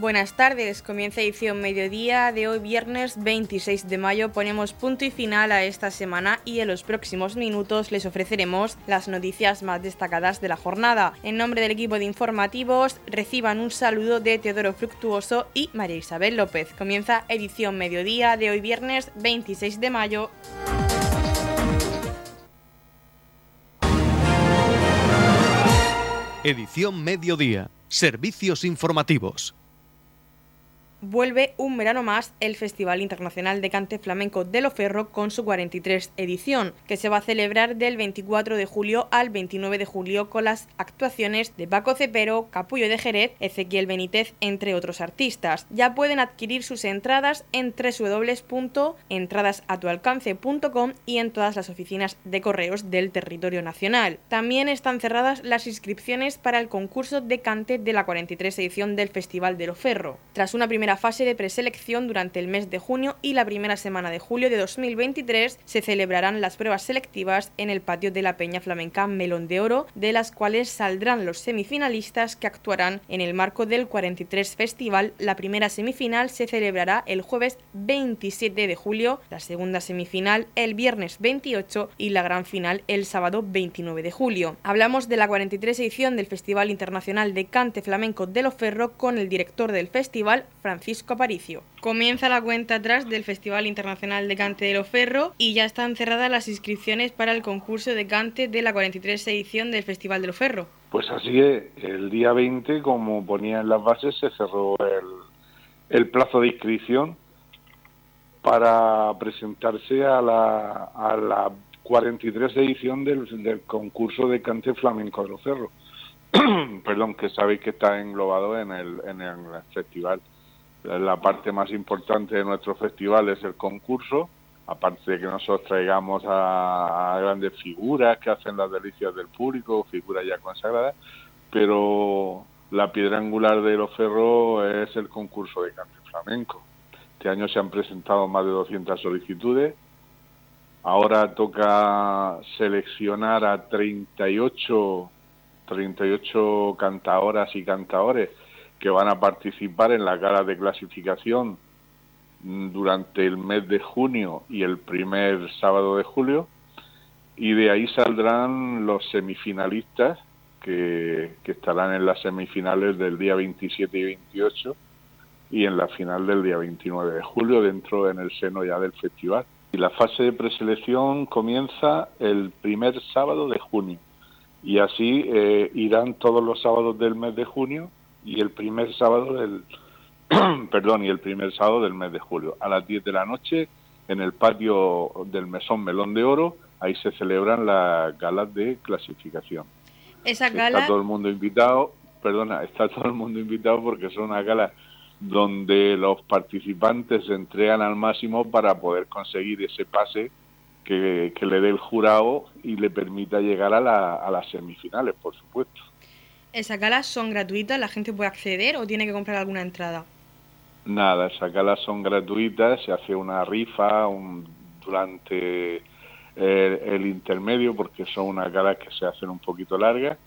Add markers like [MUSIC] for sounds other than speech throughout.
Buenas tardes, comienza edición mediodía de hoy viernes 26 de mayo. Ponemos punto y final a esta semana y en los próximos minutos les ofreceremos las noticias más destacadas de la jornada. En nombre del equipo de informativos reciban un saludo de Teodoro Fructuoso y María Isabel López. Comienza edición mediodía de hoy viernes 26 de mayo. Edición mediodía. Servicios informativos vuelve un verano más el Festival Internacional de Cante Flamenco de Loferro con su 43 edición, que se va a celebrar del 24 de julio al 29 de julio con las actuaciones de Paco Cepero, Capullo de Jerez, Ezequiel Benítez, entre otros artistas. Ya pueden adquirir sus entradas en www.entradasatualcance.com y en todas las oficinas de correos del territorio nacional. También están cerradas las inscripciones para el concurso de cante de la 43 edición del Festival de Loferro. Tras una primera fase de preselección durante el mes de junio y la primera semana de julio de 2023 se celebrarán las pruebas selectivas en el patio de la Peña Flamenca Melón de Oro, de las cuales saldrán los semifinalistas que actuarán en el marco del 43 Festival. La primera semifinal se celebrará el jueves 27 de julio, la segunda semifinal el viernes 28 y la gran final el sábado 29 de julio. Hablamos de la 43 edición del Festival Internacional de Cante Flamenco de Loferro con el director del festival, Francisco Aparicio. Comienza la cuenta atrás del Festival Internacional de Cante de Loferro y ya están cerradas las inscripciones para el concurso de cante de la 43 edición del Festival de Loferro. Pues así es, el día 20, como ponía en las bases, se cerró el, plazo de inscripción para presentarse a la, a la 43 edición del, del concurso de cante flamenco de Loferro. [CLEARS THROAT] Perdón, que sabéis que está englobado en el, en el festival la parte más importante de nuestro festival es el concurso, aparte de que nosotros traigamos a, grandes figuras que hacen las delicias del público, figuras ya consagradas, pero la piedra angular de los ferros es el concurso de cante flamenco. Este año se han presentado más de 200 solicitudes. Ahora toca seleccionar a 38, 38 cantadoras y cantadores que van a participar en la gala de clasificación durante el mes de junio y el primer sábado de julio y de ahí saldrán los semifinalistas que, estarán en las semifinales del día 27 y 28 y en la final del día 29 de julio dentro en el seno ya del festival. Y la fase de preselección comienza el primer sábado de junio y así eh, irán todos los sábados del mes de junio y el primer sábado del [CLEARS THROAT] perdón y el primer sábado del mes de julio a las 10 de la noche en el patio del mesón Melón de Oro ahí se celebran las galas de clasificación esa gala está todo el mundo invitado perdona está todo el mundo invitado porque son una gala donde los participantes se entregan al máximo para poder conseguir ese pase que, que le dé el jurado y le permita llegar a, la, a las semifinales, por supuesto. ¿Esas galas son gratuitas? ¿La gente puede acceder o tiene que comprar alguna entrada? Nada, esas galas son gratuitas, se hace una rifa durante eh, el, intermedio porque son unas galas que se hacen un poquito largas.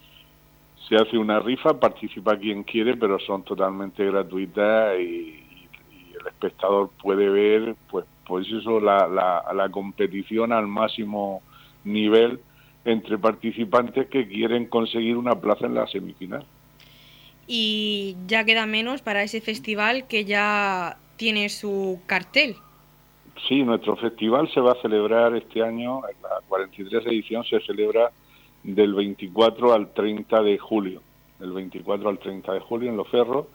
Se hace una rifa, participa quien quiere, pero son totalmente gratuitas y, el espectador puede ver, pues, pues eso, la, la, la competición al máximo nivel entre participantes que quieren conseguir una plaza en la semifinal. Y ya queda menos para ese festival que ya tiene su cartel. Sí, nuestro festival se va a celebrar este año, la 43 edición se celebra del 24 al 30 de julio, del 24 al 30 de julio en Los Ferros.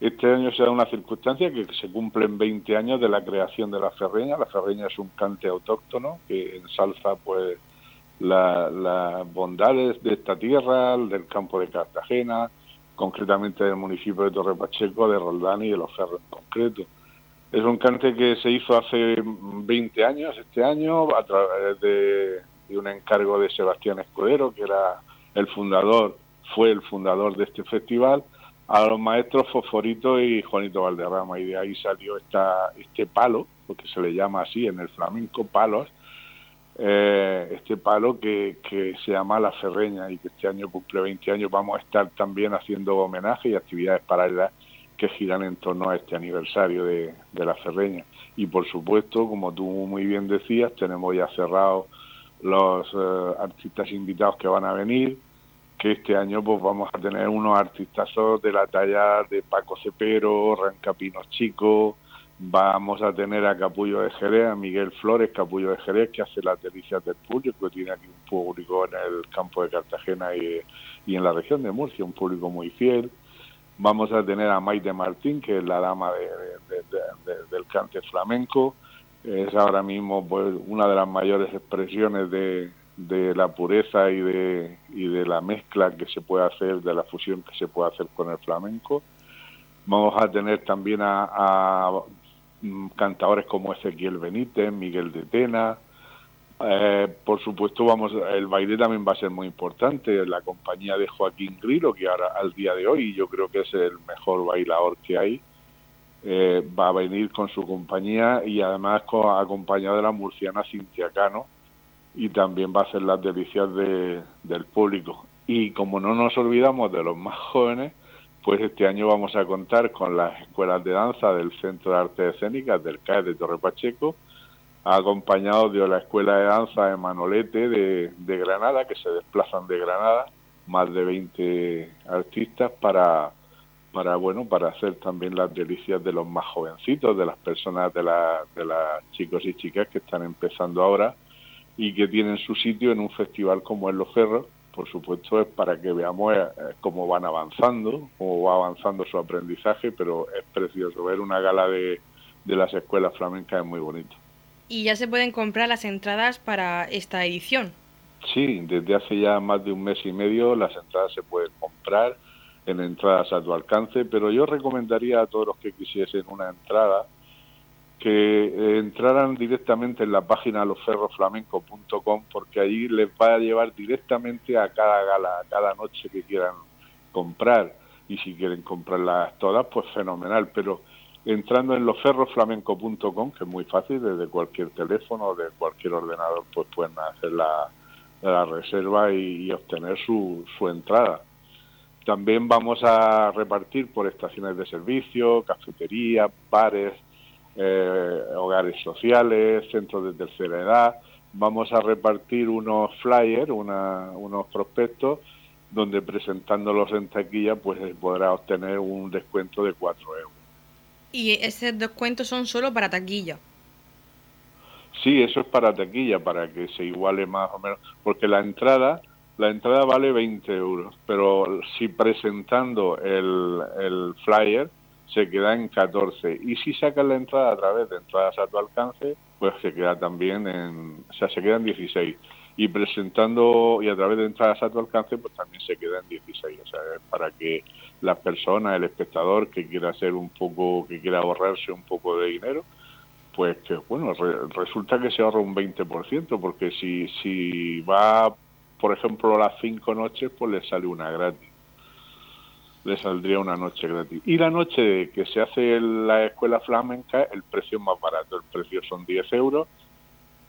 Este año se da una circunstancia que se cumplen 20 años de la creación de la ferreña. La ferreña es un cante autóctono que ensalza pues las bondades de esta tierra, del campo de Cartagena, concretamente del municipio de Torre Pacheco, de Roldán y de Los Ferros en concreto. Es un cante que se hizo hace 20 años, este año, a través de, un encargo de Sebastián Escudero, que era el fundador, fue el fundador de este festival, a los maestros Fosforito y Juanito Valderrama, y de ahí salió esta, este palo, porque se le llama así en el flamenco palos, eh, este palo que, que, se llama La Ferreña y que este año cumple 20 años. Vamos a estar también haciendo homenaje y actividades paralelas que giran en torno a este aniversario de, la Ferreña. Y por supuesto, como tú muy bien decías, tenemos ya cerrados los eh, artistas invitados que van a venir, que este año pues vamos a tener unos artistazos de la talla de Paco Cepero, Rancapinos Chico, vamos a tener a Capullo de Jerez, a Miguel Flores, Capullo de Jerez, que hace las delicias del público, que tiene aquí un público en el campo de Cartagena y, y en la región de Murcia, un público muy fiel. Vamos a tener a Maite Martín, que es la dama del cante flamenco. Es ahora mismo pues, una de las mayores expresiones de, la pureza y de, y de la mezcla que se puede hacer, de la fusión que se puede hacer con el flamenco. Vamos a tener también a, cantadores como Ezequiel Benítez, Miguel de Tena, eh, por supuesto, vamos, el baile también va a ser muy importante. La compañía de Joaquín Grillo, que ahora al día de hoy yo creo que es el mejor bailador que hay, eh, va a venir con su compañía y además acompañado de la murciana Cintia Cano y también va a ser las delicias del público. Y como no nos olvidamos de los más jóvenes, pues este año vamos a contar con las escuelas de danza del Centro de Artes Escénicas del CAE de Torre Pacheco acompañado de la Escuela de Danza de Manolete de, Granada, que se desplazan de Granada, más de 20 artistas para, para, bueno, para hacer también las delicias de los más jovencitos, de las personas, de, la, de las chicos y chicas que están empezando ahora y que tienen su sitio en un festival como es Los Ferros. Por supuesto es para que veamos eh, cómo van avanzando, cómo va avanzando su aprendizaje, pero es precioso ver una gala de, de las escuelas flamencas, es muy bonito y ya se pueden comprar las entradas para esta edición. Sí, desde hace ya más de un mes y medio las entradas se pueden comprar en entradas a tu alcance, pero yo recomendaría a todos los que quisiesen una entrada que eh, entraran directamente en la página losferroflamenco.com porque allí les va a llevar directamente a cada gala, a cada noche que quieran comprar y si quieren comprarlas todas, pues fenomenal, pero entrando en losferroflamenco.com, que es muy fácil, desde cualquier teléfono o de cualquier ordenador, pues pueden hacer la, reserva y, obtener su, su entrada. También vamos a repartir por estaciones de servicio, cafeterías, bares, eh, hogares sociales, centros de tercera edad. Vamos a repartir unos flyers, unos prospectos, donde presentándolos en taquilla, pues podrá obtener un descuento de 4 euros. Y ese descuentos son solo para taquilla. Sí, eso es para taquilla, para que se iguale más o menos, porque la entrada, la entrada vale 20 euros, pero si presentando el, el flyer se queda en 14 y si sacas la entrada a través de entradas a tu alcance, pues se queda también en, o sea, se queda en 16 y presentando y a través de entradas a tu alcance pues también se queda en 16 o sea para que la persona el espectador que quiera hacer un poco que quiera ahorrarse un poco de dinero pues que bueno resulta que se ahorra un 20% porque si si va por ejemplo las cinco noches pues le sale una gratis le saldría una noche gratis y la noche que se hace en la escuela flamenca el precio más barato el precio son 10 euros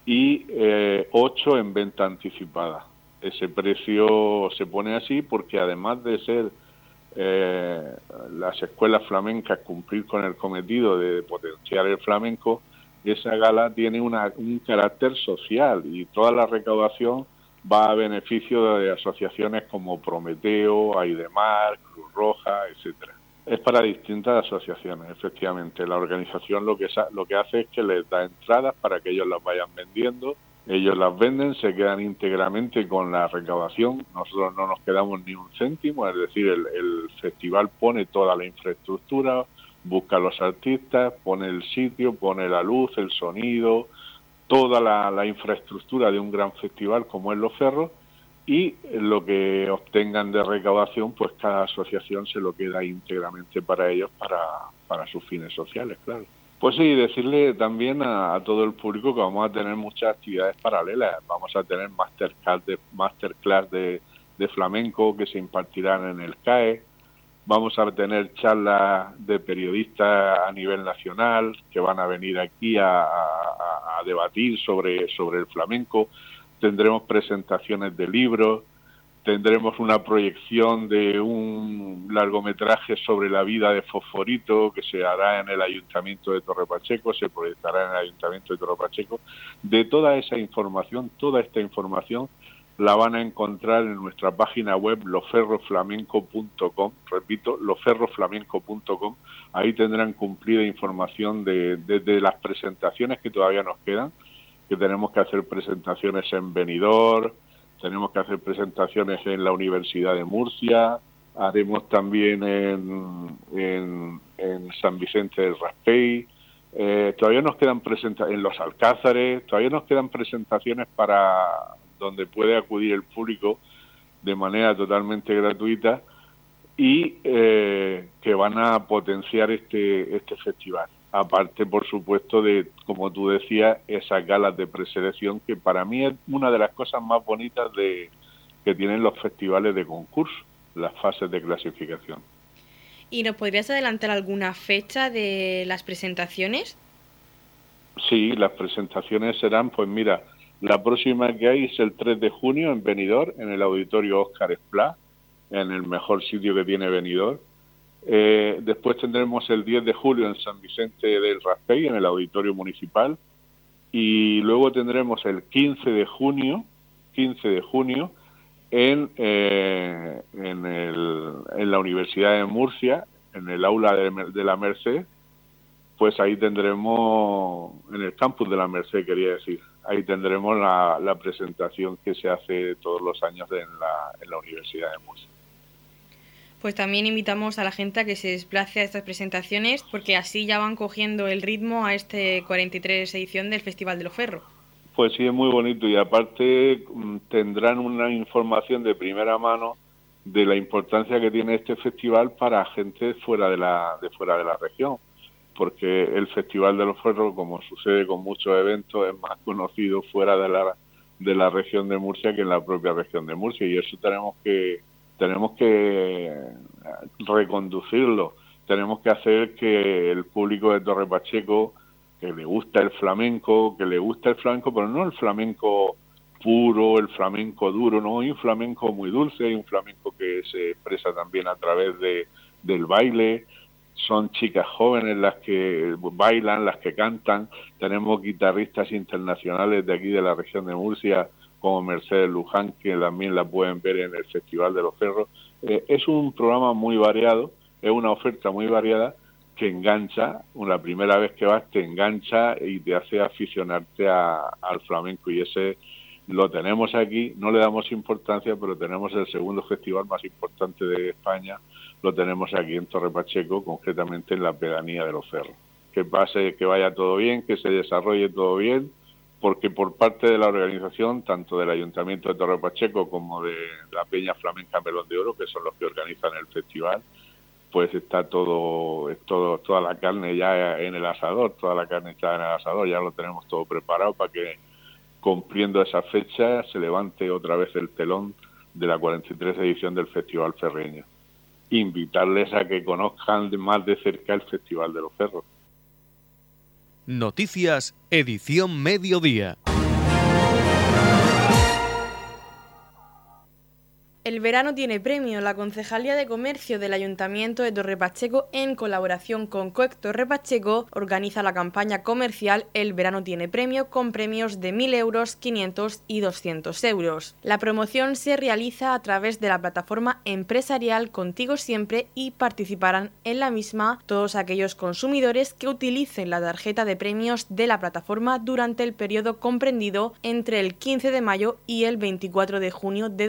y eh, 8 en venta anticipada. Ese precio se pone así porque además de ser eh, las escuelas flamencas cumplir con el cometido de potenciar el flamenco, esa gala tiene una, un carácter social y toda la recaudación va a beneficio de asociaciones como Prometeo, Aidemar, Cruz Roja, etcétera. Es para distintas asociaciones, efectivamente. La organización lo que, lo que hace es que les da entradas para que ellos las vayan vendiendo. Ellos las venden, se quedan íntegramente con la recaudación. Nosotros no nos quedamos ni un céntimo, es decir, el, festival pone toda la infraestructura, busca a los artistas, pone el sitio, pone la luz, el sonido, toda la, infraestructura de un gran festival como es Los Ferros y lo que obtengan de recaudación, pues cada asociación se lo queda íntegramente para ellos, para, para sus fines sociales, claro. Pues sí, decirle también a, todo el público que vamos a tener muchas actividades paralelas. Vamos a tener masterclass de flamenco que se impartirán en el CAE. Vamos a tener charlas de periodistas a nivel nacional que van a venir aquí a, a debatir sobre, sobre el flamenco tendremos presentaciones de libros, tendremos una proyección de un largometraje sobre la vida de Fosforito que se hará en el Ayuntamiento de Torre Pacheco, se proyectará en el Ayuntamiento de Torre Pacheco. De toda esa información, toda esta información la van a encontrar en nuestra página web loferroflamenco.com, repito, loferroflamenco.com, ahí tendrán cumplida información de, las presentaciones que todavía nos quedan, que tenemos que hacer presentaciones en Benidorm, tenemos que hacer presentaciones en la Universidad de Murcia, haremos también en, en, San Vicente del Raspey, eh, todavía nos quedan presentaciones en los Alcázares, todavía nos quedan presentaciones para donde puede acudir el público de manera totalmente gratuita y eh, que van a potenciar este, este festival. Aparte, por supuesto, de, como tú decías, esas galas de preselección, que para mí es una de las cosas más bonitas de, que tienen los festivales de concurso, las fases de clasificación. ¿Y nos podrías adelantar alguna fecha de las presentaciones? Sí, las presentaciones serán, pues mira, la próxima que hay es el 3 de junio en Benidorm, en el auditorio Oscar Esplá, en el mejor sitio que tiene Benidorm. Eh, después tendremos el 10 de julio en San Vicente del Raspey, en el auditorio municipal. Y luego tendremos el 15 de junio, 15 de junio, en, eh, en, el, en la Universidad de Murcia, en el aula de, de la Merced, pues ahí tendremos, en el campus de la Merced quería decir, ahí tendremos la, presentación que se hace todos los años en la, en la Universidad de Murcia. Pues también invitamos a la gente a que se desplace a estas presentaciones porque así ya van cogiendo el ritmo a este 43 edición del Festival de los Ferros. Pues sí, es muy bonito y aparte mm, tendrán una información de primera mano de la importancia que tiene este festival para gente fuera de la, de fuera de la región porque el Festival de los Ferros, como sucede con muchos eventos, es más conocido fuera de la, de la región de Murcia que en la propia región de Murcia y eso tenemos que tenemos que reconducirlo, tenemos que hacer que el público de Torre Pacheco que le gusta el flamenco, que le gusta el flamenco, pero no el flamenco puro, el flamenco duro, no, hay un flamenco muy dulce, hay un flamenco que se expresa también a través de, del baile, son chicas jóvenes las que bailan, las que cantan. Tenemos guitarristas internacionales de aquí de la región de Murcia, como Mercedes Luján, que también la pueden ver en el Festival de los Ferros. Eh, es un programa muy variado, es una oferta muy variada que engancha, una primera vez que vas te engancha y te hace aficionarte al flamenco y ese lo tenemos aquí, no le damos importancia, pero tenemos el segundo festival más importante de España lo tenemos aquí en Torre Pacheco, concretamente en la pedanía de los Cerros. Que pase, que vaya todo bien, que se desarrolle todo bien, porque por parte de la organización, tanto del Ayuntamiento de Torre Pacheco como de la Peña Flamenca Melón de Oro, que son los que organizan el festival, pues está todo, todo, toda la carne ya en el asador, toda la carne está en el asador, ya lo tenemos todo preparado para que cumpliendo esa fecha se levante otra vez el telón de la 43 edición del Festival Ferreño invitarles a que conozcan más de cerca el Festival de los Cerros. Noticias, edición mediodía. El verano tiene premio. La Concejalía de Comercio del Ayuntamiento de Torre Pacheco, en colaboración con COEC Torre Pacheco, organiza la campaña comercial El verano tiene premio con premios de 1.000 euros, 500 y 200 euros. La promoción se realiza a través de la plataforma empresarial Contigo Siempre y participarán en la misma todos aquellos consumidores que utilicen la tarjeta de premios de la plataforma durante el periodo comprendido entre el 15 de mayo y el 24 de junio de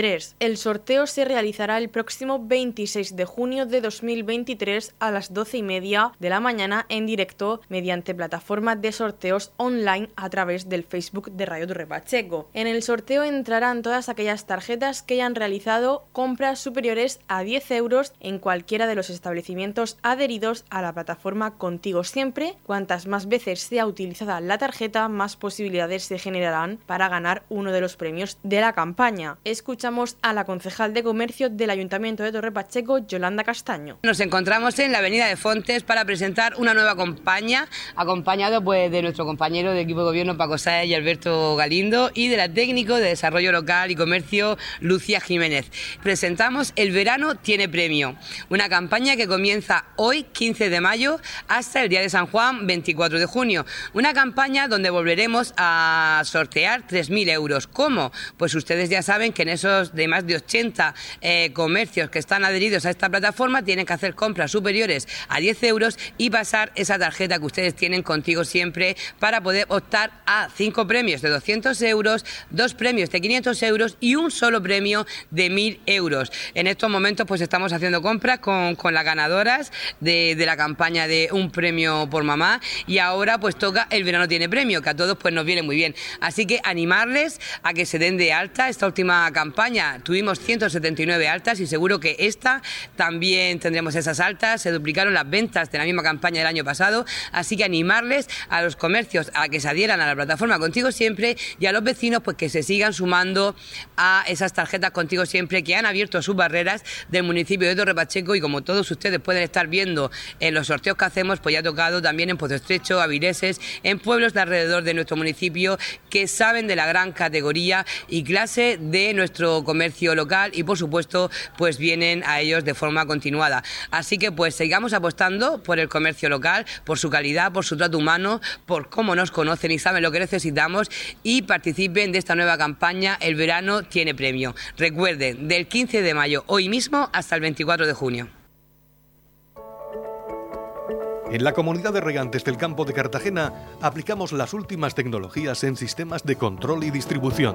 2023. El sorteo se realizará el próximo 26 de junio de 2023 a las 12 y media de la mañana en directo mediante plataforma de sorteos online a través del Facebook de Radio Torre Pacheco. En el sorteo entrarán todas aquellas tarjetas que hayan realizado compras superiores a 10 euros en cualquiera de los establecimientos adheridos a la plataforma Contigo Siempre. Cuantas más veces sea utilizada la tarjeta, más posibilidades se generarán para ganar uno de los premios de la campaña. Escuchamos escuchamos a la concejal de comercio del Ayuntamiento de Torre Pacheco, Yolanda Castaño. Nos encontramos en la Avenida de Fontes para presentar una nueva campaña, acompañado pues, de nuestro compañero de equipo de gobierno Paco Sáez y Alberto Galindo y de la técnico de desarrollo local y comercio Lucia Jiménez. Presentamos El verano tiene premio, una campaña que comienza hoy, 15 de mayo, hasta el día de San Juan, 24 de junio. Una campaña donde volveremos a sortear 3.000 euros. ¿Cómo? Pues ustedes ya saben que en esos de más de 80 eh, comercios que están adheridos a esta plataforma tienen que hacer compras superiores a 10 euros y pasar esa tarjeta que ustedes tienen contigo siempre para poder optar a cinco premios de 200 euros, dos premios de 500 euros y un solo premio de 1.000 euros. En estos momentos pues estamos haciendo compras con, las ganadoras de, de la campaña de un premio por mamá y ahora pues toca el verano tiene premio, que a todos pues nos viene muy bien. Así que animarles a que se den de alta. Esta última campaña tuvimos 179 altas y seguro que esta también tendremos esas altas. Se duplicaron las ventas de la misma campaña del año pasado. Así que animarles a los comercios a que se adhieran a la plataforma Contigo Siempre y a los vecinos pues que se sigan sumando a esas tarjetas Contigo Siempre que han abierto sus barreras del municipio de Torre Pacheco y como todos ustedes pueden estar viendo en los sorteos que hacemos, pues ya ha tocado también en Pozo Estrecho, Avireses, en pueblos de alrededor de nuestro municipio que saben de la gran categoría y clase de nuestro comercio local y por supuesto pues vienen a ellos de forma continuada. Así que pues sigamos apostando por el comercio local, por su calidad, por su trato humano, por cómo nos conocen y saben lo que necesitamos y participen de esta nueva campaña El verano tiene premio. Recuerden, del 15 de mayo hoy mismo hasta el 24 de junio. En la comunidad de regantes del campo de Cartagena aplicamos las últimas tecnologías en sistemas de control y distribución,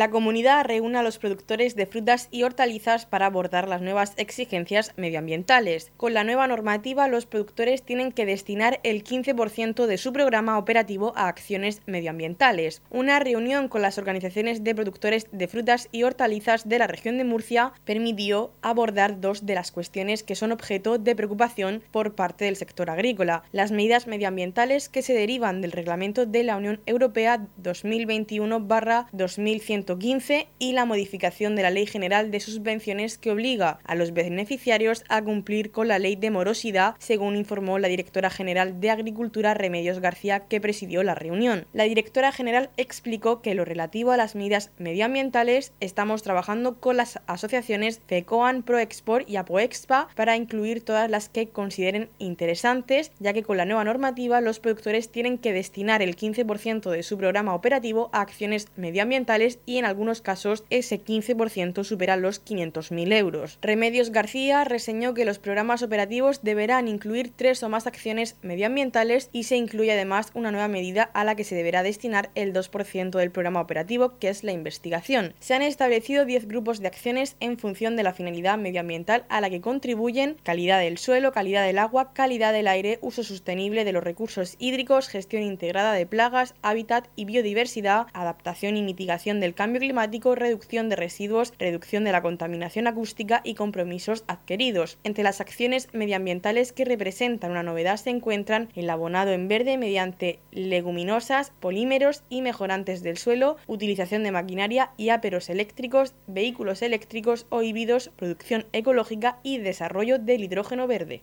La comunidad reúne a los productores de frutas y hortalizas para abordar las nuevas exigencias medioambientales. Con la nueva normativa, los productores tienen que destinar el 15% de su programa operativo a acciones medioambientales. Una reunión con las organizaciones de productores de frutas y hortalizas de la región de Murcia permitió abordar dos de las cuestiones que son objeto de preocupación por parte del sector agrícola. Las medidas medioambientales que se derivan del reglamento de la Unión Europea 2021-2100 y la modificación de la Ley General de Subvenciones que obliga a los beneficiarios a cumplir con la ley de morosidad, según informó la directora general de Agricultura Remedios García, que presidió la reunión. La directora general explicó que lo relativo a las medidas medioambientales estamos trabajando con las asociaciones FECOAN, ProExport y APOEXPA para incluir todas las que consideren interesantes, ya que con la nueva normativa los productores tienen que destinar el 15% de su programa operativo a acciones medioambientales y en algunos casos ese 15% supera los 500.000 euros. Remedios García reseñó que los programas operativos deberán incluir tres o más acciones medioambientales y se incluye además una nueva medida a la que se deberá destinar el 2% del programa operativo, que es la investigación. Se han establecido 10 grupos de acciones en función de la finalidad medioambiental a la que contribuyen calidad del suelo, calidad del agua, calidad del aire, uso sostenible de los recursos hídricos, gestión integrada de plagas, hábitat y biodiversidad, adaptación y mitigación del cambio climático, reducción de residuos, reducción de la contaminación acústica y compromisos adquiridos. Entre las acciones medioambientales que representan una novedad se encuentran el abonado en verde mediante leguminosas, polímeros y mejorantes del suelo, utilización de maquinaria y áperos eléctricos, vehículos eléctricos o híbridos, producción ecológica y desarrollo del hidrógeno verde.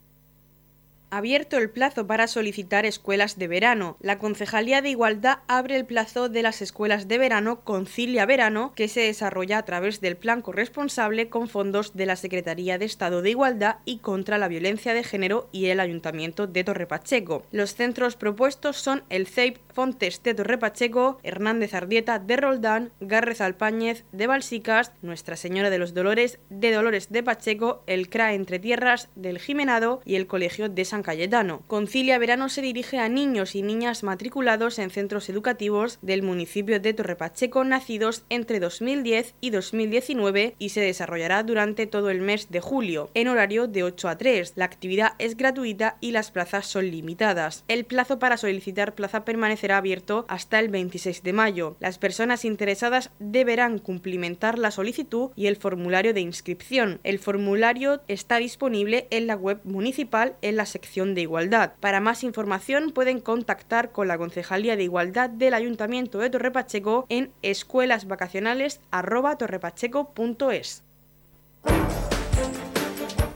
Abierto el plazo para solicitar escuelas de verano. La Concejalía de Igualdad abre el plazo de las escuelas de verano Concilia Verano, que se desarrolla a través del plan corresponsable con fondos de la Secretaría de Estado de Igualdad y contra la Violencia de Género y el Ayuntamiento de Torre Pacheco. Los centros propuestos son el CEIP Fontes de Torre Pacheco, Hernández Ardieta de Roldán, Gárrez Alpáñez de Balsicas, Nuestra Señora de los Dolores de Dolores de Pacheco, el CRA Entre Tierras del Jimenado y el Colegio de San Cayetano. Concilia Verano se dirige a niños y niñas matriculados en centros educativos del municipio de Torre Pacheco nacidos entre 2010 y 2019 y se desarrollará durante todo el mes de julio, en horario de 8 a 3. La actividad es gratuita y las plazas son limitadas. El plazo para solicitar plaza permanecerá abierto hasta el 26 de mayo. Las personas interesadas deberán cumplimentar la solicitud y el formulario de inscripción. El formulario está disponible en la web municipal en la sección de igualdad. Para más información pueden contactar con la Concejalía de Igualdad del Ayuntamiento de Torre Pacheco en escuelasvacacionales@torrepacheco.es.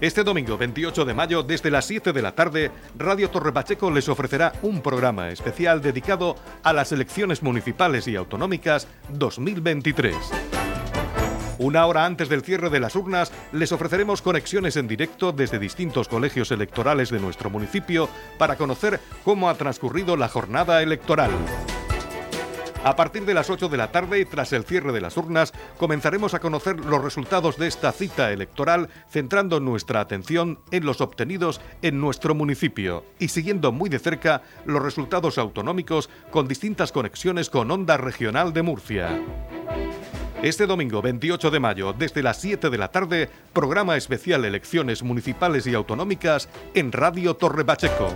Este domingo 28 de mayo, desde las 7 de la tarde, Radio Torre Pacheco les ofrecerá un programa especial dedicado a las elecciones municipales y autonómicas 2023. Una hora antes del cierre de las urnas, les ofreceremos conexiones en directo desde distintos colegios electorales de nuestro municipio para conocer cómo ha transcurrido la jornada electoral. A partir de las 8 de la tarde y tras el cierre de las urnas, comenzaremos a conocer los resultados de esta cita electoral, centrando nuestra atención en los obtenidos en nuestro municipio y siguiendo muy de cerca los resultados autonómicos con distintas conexiones con Onda Regional de Murcia. Este domingo 28 de mayo, desde las 7 de la tarde, programa especial Elecciones Municipales y Autonómicas en Radio Torre Pacheco.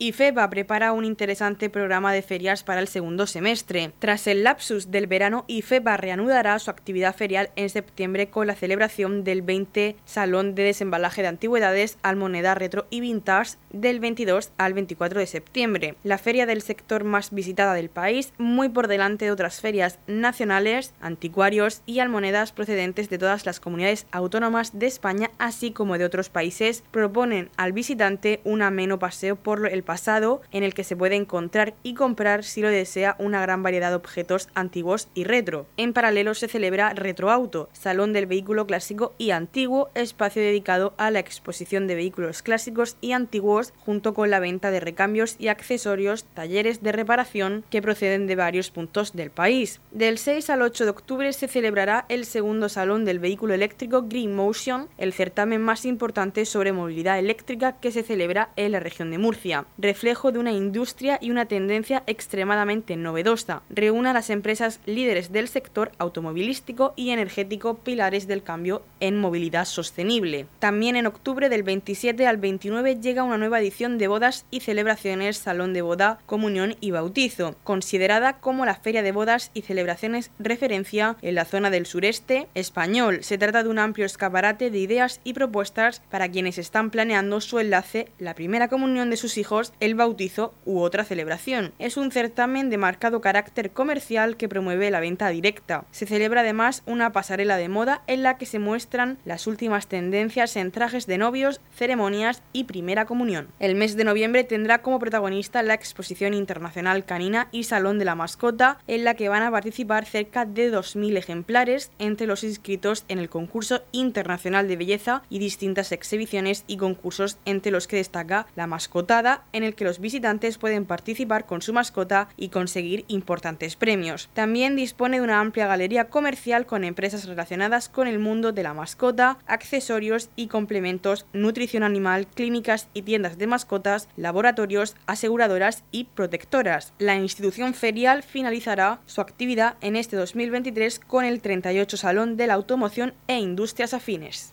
IFEBA prepara un interesante programa de ferias para el segundo semestre. Tras el lapsus del verano, IFEBA reanudará su actividad ferial en septiembre con la celebración del 20 Salón de Desembalaje de Antigüedades, Almoneda Retro y Vintage del 22 al 24 de septiembre. La feria del sector más visitada del país, muy por delante de otras ferias nacionales, anticuarios y almonedas procedentes de todas las comunidades autónomas de España, así como de otros países, proponen al visitante un ameno paseo por el pasado en el que se puede encontrar y comprar si lo desea una gran variedad de objetos antiguos y retro. En paralelo se celebra Retroauto, Salón del Vehículo Clásico y Antiguo, espacio dedicado a la exposición de vehículos clásicos y antiguos junto con la venta de recambios y accesorios, talleres de reparación que proceden de varios puntos del país. Del 6 al 8 de octubre se celebrará el segundo Salón del Vehículo Eléctrico Green Motion, el certamen más importante sobre movilidad eléctrica que se celebra en la región de Murcia reflejo de una industria y una tendencia extremadamente novedosa. Reúne a las empresas líderes del sector automovilístico y energético pilares del cambio en movilidad sostenible. También en octubre del 27 al 29 llega una nueva edición de bodas y celebraciones Salón de Boda, Comunión y Bautizo, considerada como la feria de bodas y celebraciones referencia en la zona del sureste español. Se trata de un amplio escaparate de ideas y propuestas para quienes están planeando su enlace, la primera comunión de sus hijos el bautizo u otra celebración. Es un certamen de marcado carácter comercial que promueve la venta directa. Se celebra además una pasarela de moda en la que se muestran las últimas tendencias en trajes de novios, ceremonias y primera comunión. El mes de noviembre tendrá como protagonista la exposición internacional canina y Salón de la Mascota, en la que van a participar cerca de 2.000 ejemplares entre los inscritos en el concurso internacional de belleza y distintas exhibiciones y concursos entre los que destaca la mascotada, en el que los visitantes pueden participar con su mascota y conseguir importantes premios. También dispone de una amplia galería comercial con empresas relacionadas con el mundo de la mascota, accesorios y complementos, nutrición animal, clínicas y tiendas de mascotas, laboratorios, aseguradoras y protectoras. La institución ferial finalizará su actividad en este 2023 con el 38 Salón de la Automoción e Industrias Afines.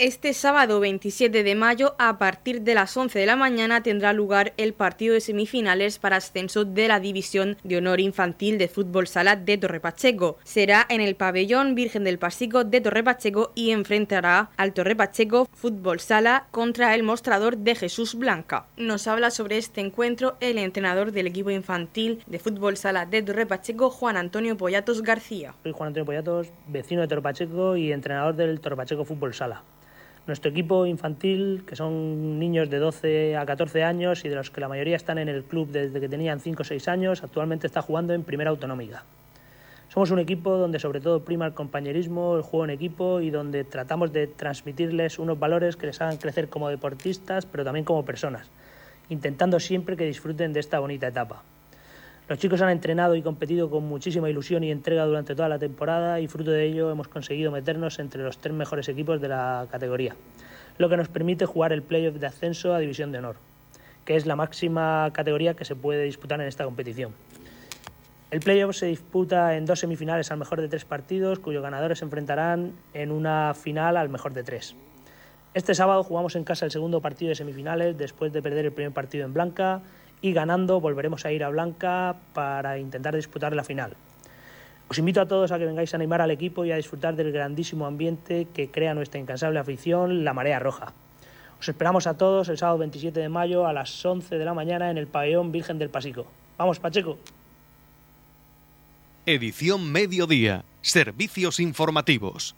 Este sábado 27 de mayo, a partir de las 11 de la mañana, tendrá lugar el partido de semifinales para ascenso de la División de Honor Infantil de Fútbol Sala de Torrepacheco. Será en el pabellón Virgen del Pasico de Torrepacheco y enfrentará al Torrepacheco Fútbol Sala contra el mostrador de Jesús Blanca. Nos habla sobre este encuentro el entrenador del equipo infantil de Fútbol Sala de Torrepacheco, Juan Antonio Pollatos García. Soy Juan Antonio Pollatos, vecino de Torrepacheco y entrenador del Torrepacheco Fútbol Sala. Nuestro equipo infantil, que son niños de 12 a 14 años y de los que la mayoría están en el club desde que tenían 5 o 6 años, actualmente está jugando en Primera Autonómica. Somos un equipo donde sobre todo prima el compañerismo, el juego en equipo y donde tratamos de transmitirles unos valores que les hagan crecer como deportistas, pero también como personas, intentando siempre que disfruten de esta bonita etapa. Los chicos han entrenado y competido con muchísima ilusión y entrega durante toda la temporada y fruto de ello hemos conseguido meternos entre los tres mejores equipos de la categoría, lo que nos permite jugar el playoff de ascenso a División de Honor, que es la máxima categoría que se puede disputar en esta competición. El playoff se disputa en dos semifinales al mejor de tres partidos, cuyos ganadores se enfrentarán en una final al mejor de tres. Este sábado jugamos en casa el segundo partido de semifinales después de perder el primer partido en Blanca y ganando volveremos a ir a Blanca para intentar disputar la final. Os invito a todos a que vengáis a animar al equipo y a disfrutar del grandísimo ambiente que crea nuestra incansable afición, la Marea Roja. Os esperamos a todos el sábado 27 de mayo a las 11 de la mañana en el pabellón Virgen del Pasico. ¡Vamos, Pacheco! Edición Mediodía. Servicios informativos.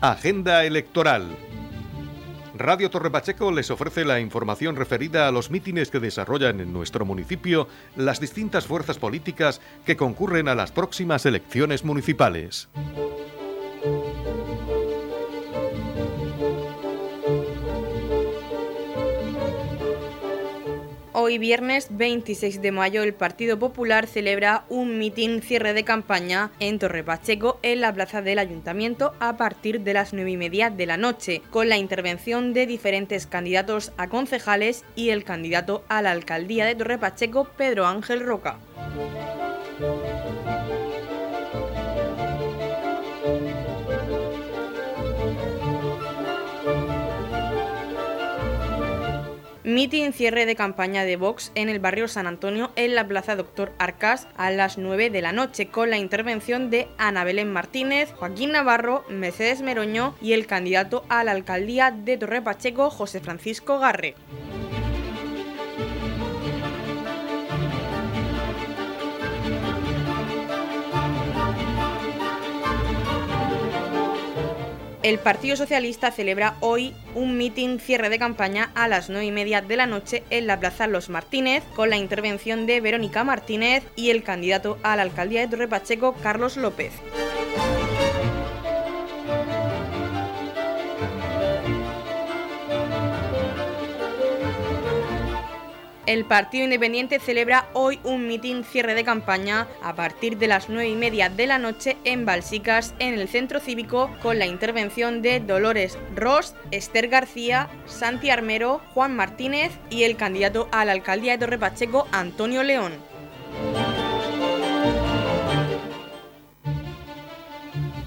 Agenda electoral. Radio Torre Pacheco les ofrece la información referida a los mítines que desarrollan en nuestro municipio las distintas fuerzas políticas que concurren a las próximas elecciones municipales. Hoy viernes 26 de mayo el Partido Popular celebra un mitin cierre de campaña en Torre Pacheco en la plaza del Ayuntamiento a partir de las 9 y media de la noche, con la intervención de diferentes candidatos a concejales y el candidato a la alcaldía de Torre Pacheco, Pedro Ángel Roca. Mitin cierre de campaña de Vox en el barrio San Antonio en la Plaza Doctor Arcas a las 9 de la noche con la intervención de Ana Belén Martínez, Joaquín Navarro, Mercedes Meroño y el candidato a la alcaldía de Torre Pacheco, José Francisco Garre. El Partido Socialista celebra hoy un mitin cierre de campaña a las 9 y media de la noche en la Plaza Los Martínez, con la intervención de Verónica Martínez y el candidato a la alcaldía de Torre Pacheco, Carlos López. El Partido Independiente celebra hoy un mitin cierre de campaña a partir de las 9 y media de la noche en Balsicas, en el centro cívico, con la intervención de Dolores Ross, Esther García, Santi Armero, Juan Martínez y el candidato a la alcaldía de Torre Pacheco, Antonio León.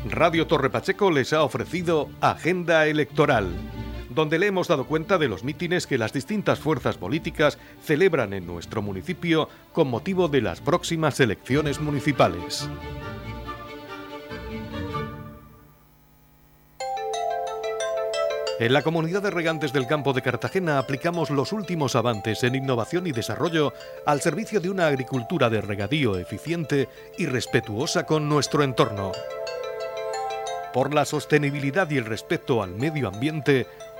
Radio Torre Pacheco les ha ofrecido Agenda Electoral donde le hemos dado cuenta de los mítines que las distintas fuerzas políticas celebran en nuestro municipio con motivo de las próximas elecciones municipales. En la comunidad de regantes del campo de Cartagena aplicamos los últimos avances en innovación y desarrollo al servicio de una agricultura de regadío eficiente y respetuosa con nuestro entorno. Por la sostenibilidad y el respeto al medio ambiente,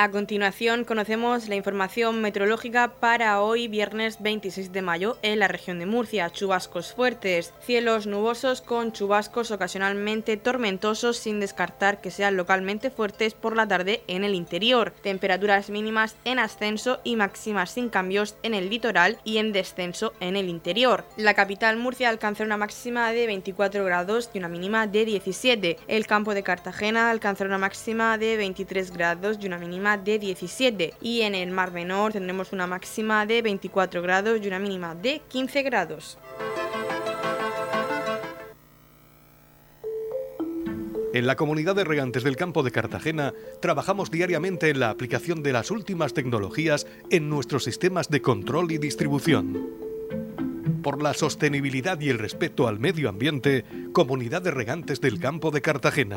A continuación conocemos la información meteorológica para hoy viernes 26 de mayo en la región de Murcia. Chubascos fuertes, cielos nubosos con chubascos ocasionalmente tormentosos sin descartar que sean localmente fuertes por la tarde en el interior. Temperaturas mínimas en ascenso y máximas sin cambios en el litoral y en descenso en el interior. La capital Murcia alcanzará una máxima de 24 grados y una mínima de 17. El campo de Cartagena alcanzará una máxima de 23 grados y una de 17 y en el Mar Menor tendremos una máxima de 24 grados y una mínima de 15 grados. En la comunidad de regantes del campo de Cartagena trabajamos diariamente en la aplicación de las últimas tecnologías en nuestros sistemas de control y distribución. por la sostenibilidad y el respeto al medio ambiente, Comunidad de Regantes del Campo de Cartagena.